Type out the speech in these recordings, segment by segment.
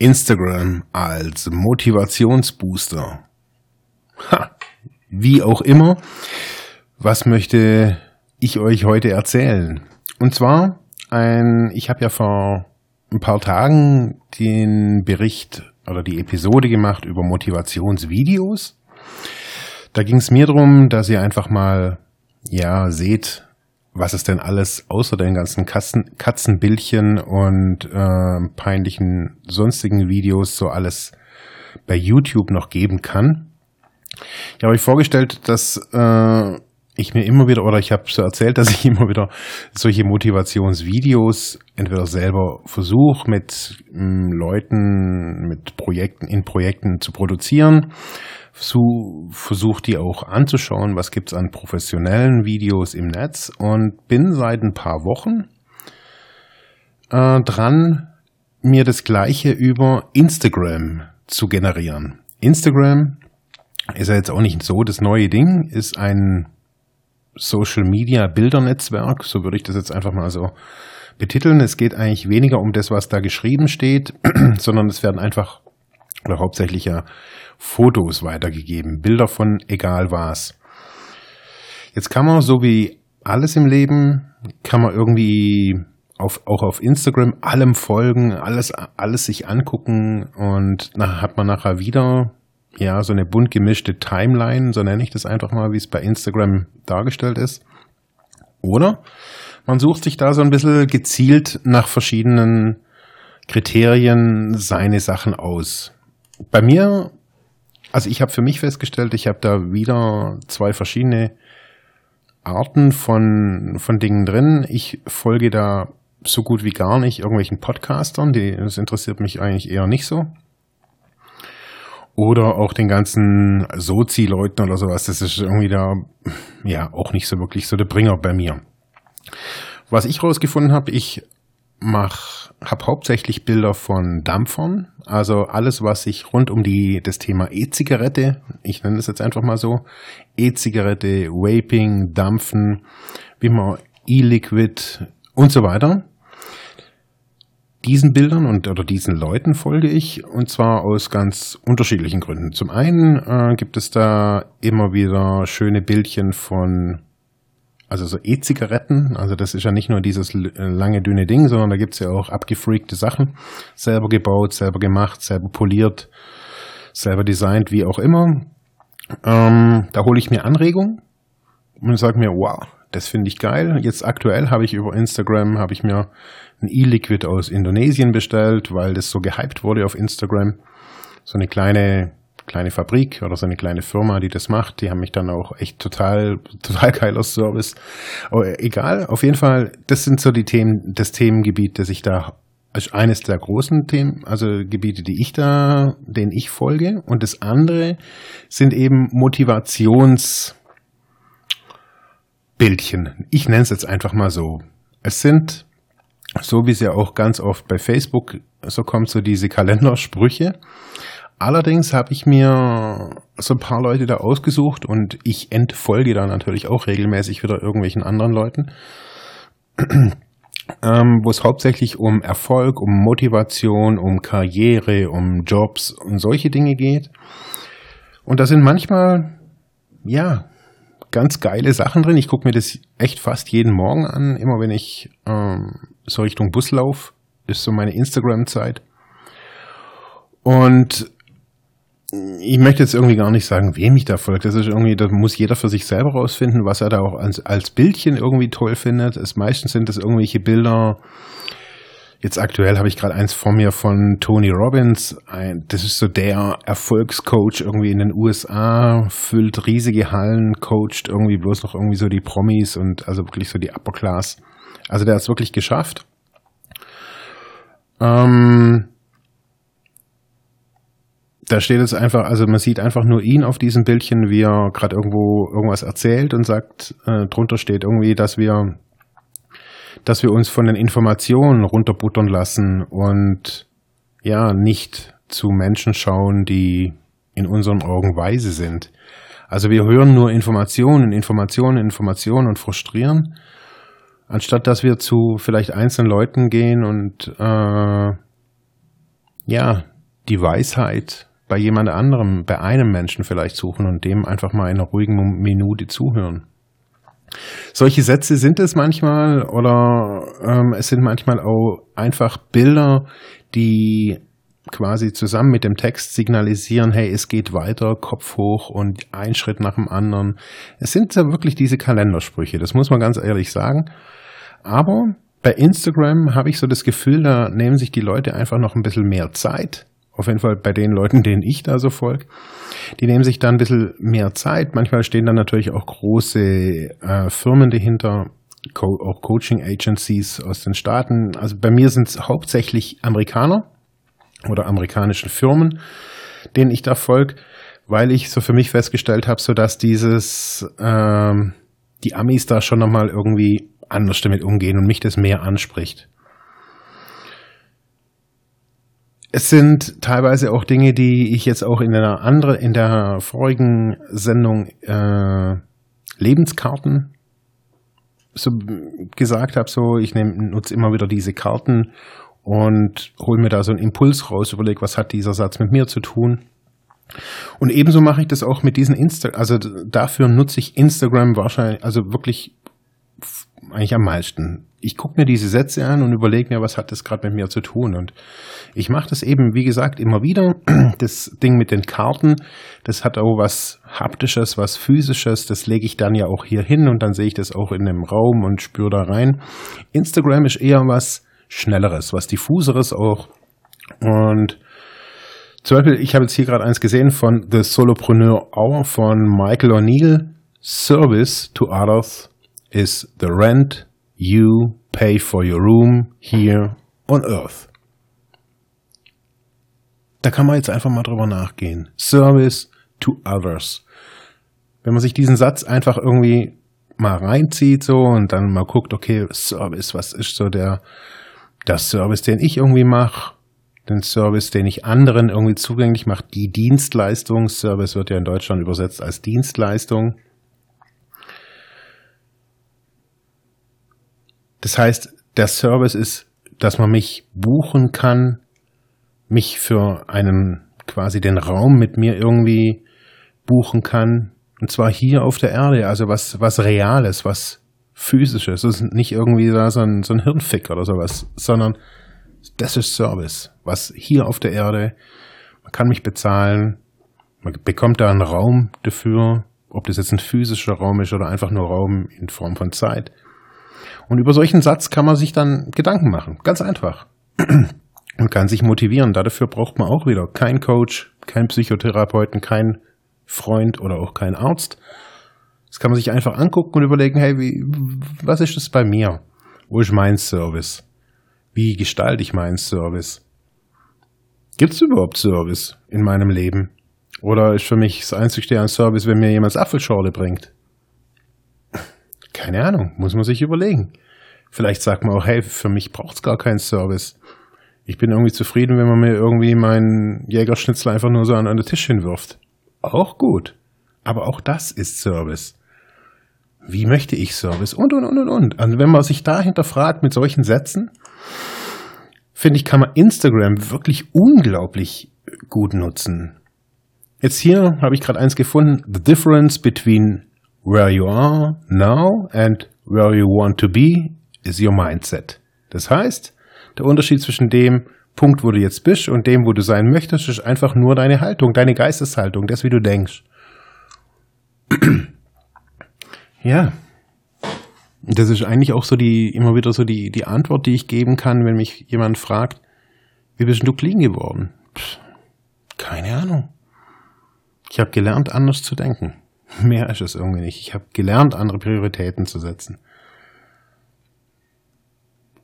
Instagram als Motivationsbooster. Ha, wie auch immer, was möchte ich euch heute erzählen? Und zwar ein, ich habe ja vor ein paar Tagen den Bericht oder die Episode gemacht über Motivationsvideos. Da ging es mir darum, dass ihr einfach mal ja seht, was es denn alles außer den ganzen Katzen, Katzenbildchen und äh, peinlichen sonstigen Videos so alles bei YouTube noch geben kann. Ich habe euch vorgestellt, dass äh, ich mir immer wieder, oder ich habe so erzählt, dass ich immer wieder solche Motivationsvideos entweder selber versuche mit ähm, Leuten, mit Projekten, in Projekten zu produzieren versuche die auch anzuschauen, was gibt's an professionellen Videos im Netz und bin seit ein paar Wochen äh, dran, mir das gleiche über Instagram zu generieren. Instagram ist ja jetzt auch nicht so das neue Ding, ist ein Social Media Bildernetzwerk, so würde ich das jetzt einfach mal so betiteln. Es geht eigentlich weniger um das, was da geschrieben steht, sondern es werden einfach oder hauptsächlich ja Fotos weitergegeben, Bilder von egal was. Jetzt kann man so wie alles im Leben, kann man irgendwie auf, auch auf Instagram allem folgen, alles, alles sich angucken und dann hat man nachher wieder ja so eine bunt gemischte Timeline, so nenne ich das einfach mal, wie es bei Instagram dargestellt ist. Oder man sucht sich da so ein bisschen gezielt nach verschiedenen Kriterien seine Sachen aus. Bei mir also ich habe für mich festgestellt, ich habe da wieder zwei verschiedene Arten von, von Dingen drin. Ich folge da so gut wie gar nicht irgendwelchen Podcastern, die, das interessiert mich eigentlich eher nicht so. Oder auch den ganzen Sozi-Leuten oder sowas, das ist irgendwie da, ja, auch nicht so wirklich so der Bringer bei mir. Was ich rausgefunden habe, ich mach, habe hauptsächlich Bilder von Dampfern, also alles, was sich rund um die das Thema E-Zigarette, ich nenne das jetzt einfach mal so, E-Zigarette, Vaping, Dampfen, wie man E-Liquid und so weiter. Diesen Bildern und oder diesen Leuten folge ich und zwar aus ganz unterschiedlichen Gründen. Zum einen äh, gibt es da immer wieder schöne Bildchen von also so E-Zigaretten, also das ist ja nicht nur dieses äh, lange, dünne Ding, sondern da gibt's ja auch abgefreakte Sachen, selber gebaut, selber gemacht, selber poliert, selber designt, wie auch immer. Ähm, da hole ich mir Anregungen und sage mir, wow, das finde ich geil. Jetzt aktuell habe ich über Instagram, habe ich mir ein E-Liquid aus Indonesien bestellt, weil das so gehypt wurde auf Instagram. So eine kleine kleine Fabrik oder so eine kleine Firma, die das macht. Die haben mich dann auch echt total, total geiler Service. Aber egal, auf jeden Fall, das sind so die Themen, das Themengebiet, das ich da als eines der großen Themen, also Gebiete, die ich da, denen ich folge. Und das andere sind eben Motivationsbildchen. Ich nenne es jetzt einfach mal so. Es sind, so wie es ja auch ganz oft bei Facebook so kommt, so diese Kalendersprüche. Allerdings habe ich mir so ein paar Leute da ausgesucht und ich entfolge da natürlich auch regelmäßig wieder irgendwelchen anderen Leuten, ähm, wo es hauptsächlich um Erfolg, um Motivation, um Karriere, um Jobs und solche Dinge geht. Und da sind manchmal, ja, ganz geile Sachen drin. Ich gucke mir das echt fast jeden Morgen an, immer wenn ich ähm, so Richtung Bus laufe, ist so meine Instagram-Zeit. Und ich möchte jetzt irgendwie gar nicht sagen, wem ich da folgt. Das ist irgendwie, da muss jeder für sich selber rausfinden, was er da auch als, als Bildchen irgendwie toll findet. Es meistens sind das irgendwelche Bilder. Jetzt aktuell habe ich gerade eins vor mir von Tony Robbins. Ein, das ist so der Erfolgscoach irgendwie in den USA, füllt riesige Hallen, coacht irgendwie bloß noch irgendwie so die Promis und also wirklich so die Upper Class. Also der hat es wirklich geschafft. Ähm, da steht jetzt einfach, also man sieht einfach nur ihn auf diesem Bildchen, wie er gerade irgendwo irgendwas erzählt und sagt, äh, drunter steht irgendwie, dass wir, dass wir uns von den Informationen runterbuttern lassen und ja, nicht zu Menschen schauen, die in unseren Augen weise sind. Also wir hören nur Informationen, Informationen, Informationen und frustrieren, anstatt dass wir zu vielleicht einzelnen Leuten gehen und äh, ja, die Weisheit bei jemand anderem, bei einem Menschen vielleicht suchen und dem einfach mal in einer ruhigen Minute zuhören. Solche Sätze sind es manchmal oder ähm, es sind manchmal auch einfach Bilder, die quasi zusammen mit dem Text signalisieren, hey, es geht weiter, Kopf hoch und ein Schritt nach dem anderen. Es sind ja wirklich diese Kalendersprüche, das muss man ganz ehrlich sagen. Aber bei Instagram habe ich so das Gefühl, da nehmen sich die Leute einfach noch ein bisschen mehr Zeit auf jeden Fall bei den Leuten, denen ich da so folge, die nehmen sich da ein bisschen mehr Zeit. Manchmal stehen dann natürlich auch große äh, Firmen dahinter, Co auch Coaching Agencies aus den Staaten. Also bei mir sind es hauptsächlich Amerikaner oder amerikanische Firmen, denen ich da folge, weil ich so für mich festgestellt habe, so dass dieses ähm, die Amis da schon nochmal irgendwie anders damit umgehen und mich das mehr anspricht. Es sind teilweise auch Dinge, die ich jetzt auch in einer anderen, in der vorigen Sendung äh, Lebenskarten so gesagt habe, so ich nutze immer wieder diese Karten und hole mir da so einen Impuls raus, überlege, was hat dieser Satz mit mir zu tun. Und ebenso mache ich das auch mit diesen Insta, also dafür nutze ich Instagram wahrscheinlich, also wirklich eigentlich am meisten. Ich gucke mir diese Sätze an und überlege mir, was hat das gerade mit mir zu tun. Und ich mache das eben, wie gesagt, immer wieder. Das Ding mit den Karten, das hat auch was Haptisches, was Physisches. Das lege ich dann ja auch hier hin und dann sehe ich das auch in dem Raum und spüre da rein. Instagram ist eher was Schnelleres, was Diffuseres auch. Und zum Beispiel, ich habe jetzt hier gerade eins gesehen von The Solopreneur Hour von Michael O'Neill. Service to others is the rent you pay for your room here on earth. Da kann man jetzt einfach mal drüber nachgehen. Service to others. Wenn man sich diesen Satz einfach irgendwie mal reinzieht so und dann mal guckt, okay, Service, was ist so der, der Service, den ich irgendwie mache, den Service, den ich anderen irgendwie zugänglich mache, die Dienstleistung, Service wird ja in Deutschland übersetzt als Dienstleistung. Das heißt, der Service ist, dass man mich buchen kann, mich für einen quasi den Raum mit mir irgendwie buchen kann. Und zwar hier auf der Erde, also was, was Reales, was Physisches. Das ist nicht irgendwie so ein, so ein Hirnfick oder sowas, sondern das ist Service. Was hier auf der Erde, man kann mich bezahlen, man bekommt da einen Raum dafür, ob das jetzt ein physischer Raum ist oder einfach nur Raum in Form von Zeit. Und über solchen Satz kann man sich dann Gedanken machen. Ganz einfach. Und kann sich motivieren. Dafür braucht man auch wieder kein Coach, kein Psychotherapeuten, kein Freund oder auch kein Arzt. Das kann man sich einfach angucken und überlegen, hey, wie, was ist das bei mir? Wo ist mein Service? Wie gestalte ich meinen Service? Gibt es überhaupt Service in meinem Leben? Oder ist für mich das einzige ein Service, wenn mir jemand Apfelschorle bringt? Keine Ahnung, muss man sich überlegen. Vielleicht sagt man auch, hey, für mich braucht es gar keinen Service. Ich bin irgendwie zufrieden, wenn man mir irgendwie meinen Jägerschnitzel einfach nur so an, den Tisch hinwirft. Auch gut. Aber auch das ist Service. Wie möchte ich Service? Und, und, und, und, und. Also wenn man sich da hinterfragt mit solchen Sätzen, finde ich, kann man Instagram wirklich unglaublich gut nutzen. Jetzt hier habe ich gerade eins gefunden. The difference between where you are now and where you want to be is your mindset. Das heißt, der Unterschied zwischen dem Punkt, wo du jetzt bist und dem, wo du sein möchtest, ist einfach nur deine Haltung, deine Geisteshaltung, das, wie du denkst. ja. Das ist eigentlich auch so die, immer wieder so die, die Antwort, die ich geben kann, wenn mich jemand fragt, wie bist du clean geworden? Pff, keine Ahnung. Ich habe gelernt, anders zu denken. Mehr ist es irgendwie nicht. Ich habe gelernt, andere Prioritäten zu setzen.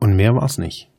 Und mehr war es nicht.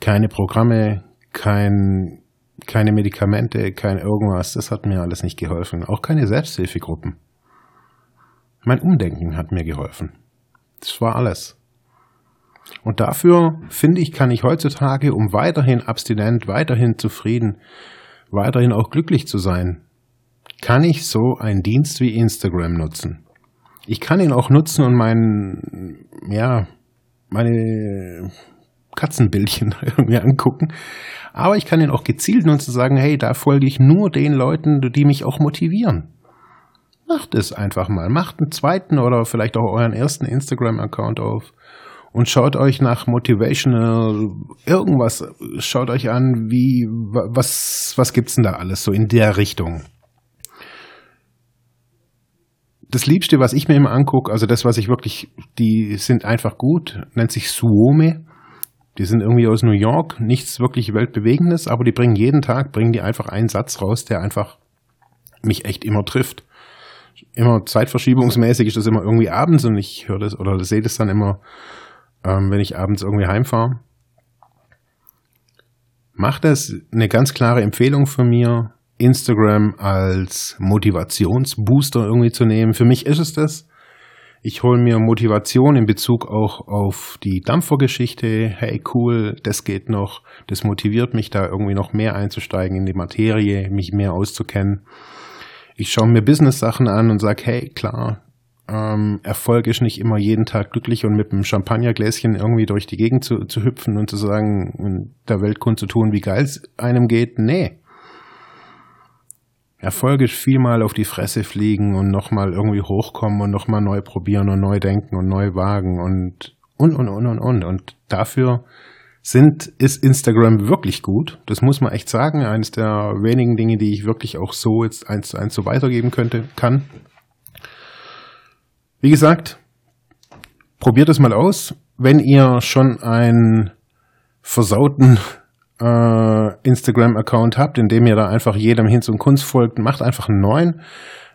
Keine Programme, kein keine Medikamente, kein irgendwas, das hat mir alles nicht geholfen. Auch keine Selbsthilfegruppen. Mein Umdenken hat mir geholfen. Das war alles. Und dafür, finde ich, kann ich heutzutage, um weiterhin abstinent, weiterhin zufrieden, weiterhin auch glücklich zu sein, kann ich so einen Dienst wie Instagram nutzen. Ich kann ihn auch nutzen und mein, ja, meine Katzenbildchen irgendwie angucken. Aber ich kann ihn auch gezielt nutzen und sagen, hey, da folge ich nur den Leuten, die mich auch motivieren. Macht es einfach mal. Macht einen zweiten oder vielleicht auch euren ersten Instagram-Account auf und schaut euch nach Motivational irgendwas, schaut euch an, wie, was, was gibt's denn da alles so in der Richtung. Das Liebste, was ich mir immer angucke, also das, was ich wirklich, die sind einfach gut, nennt sich Suome. Die sind irgendwie aus New York, nichts wirklich weltbewegendes, aber die bringen jeden Tag, bringen die einfach einen Satz raus, der einfach mich echt immer trifft. Immer zeitverschiebungsmäßig ist das immer irgendwie abends und ich höre das oder sehe das dann immer ähm, wenn ich abends irgendwie heimfahre. Macht das eine ganz klare Empfehlung von mir, Instagram als Motivationsbooster irgendwie zu nehmen. Für mich ist es das. Ich hole mir Motivation in Bezug auch auf die Dampfergeschichte. Hey, cool, das geht noch. Das motiviert mich da irgendwie noch mehr einzusteigen in die Materie, mich mehr auszukennen. Ich schaue mir Business-Sachen an und sage, hey, klar, ähm, Erfolg ist nicht immer jeden Tag glücklich und mit einem Champagnergläschen irgendwie durch die Gegend zu, zu hüpfen und zu sagen, der Welt zu tun, wie geil es einem geht. Nee. Erfolg ist vielmal auf die Fresse fliegen und nochmal irgendwie hochkommen und nochmal neu probieren und neu denken und neu wagen und und und und und und. Und dafür sind, ist Instagram wirklich gut. Das muss man echt sagen. Eines der wenigen Dinge, die ich wirklich auch so jetzt eins zu eins so weitergeben könnte, kann. Wie gesagt, probiert es mal aus. Wenn ihr schon einen versauten äh, Instagram-Account habt, in dem ihr da einfach jedem Hinz und Kunst folgt, macht einfach einen neuen,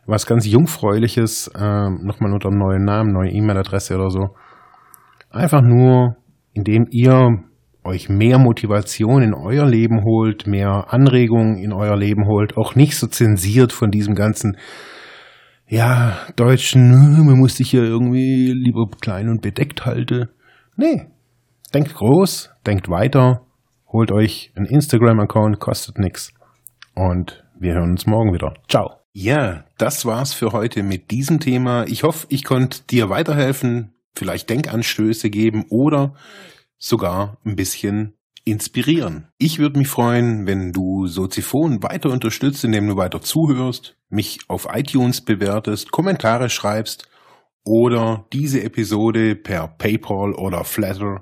was ganz Jungfräuliches, äh, nochmal unter einem neuen Namen, neue E-Mail-Adresse oder so. Einfach nur, indem ihr euch mehr Motivation in euer Leben holt, mehr Anregungen in euer Leben holt, auch nicht so zensiert von diesem ganzen ja, Deutschen, man muss sich ja irgendwie lieber klein und bedeckt halten. Nee, denkt groß, denkt weiter, holt euch einen Instagram-Account, kostet nix. Und wir hören uns morgen wieder. Ciao. Ja, das war's für heute mit diesem Thema. Ich hoffe, ich konnte dir weiterhelfen, vielleicht Denkanstöße geben oder sogar ein bisschen inspirieren. Ich würde mich freuen, wenn du Soziphon weiter unterstützt, indem du weiter zuhörst, mich auf iTunes bewertest, Kommentare schreibst oder diese Episode per PayPal oder Flatter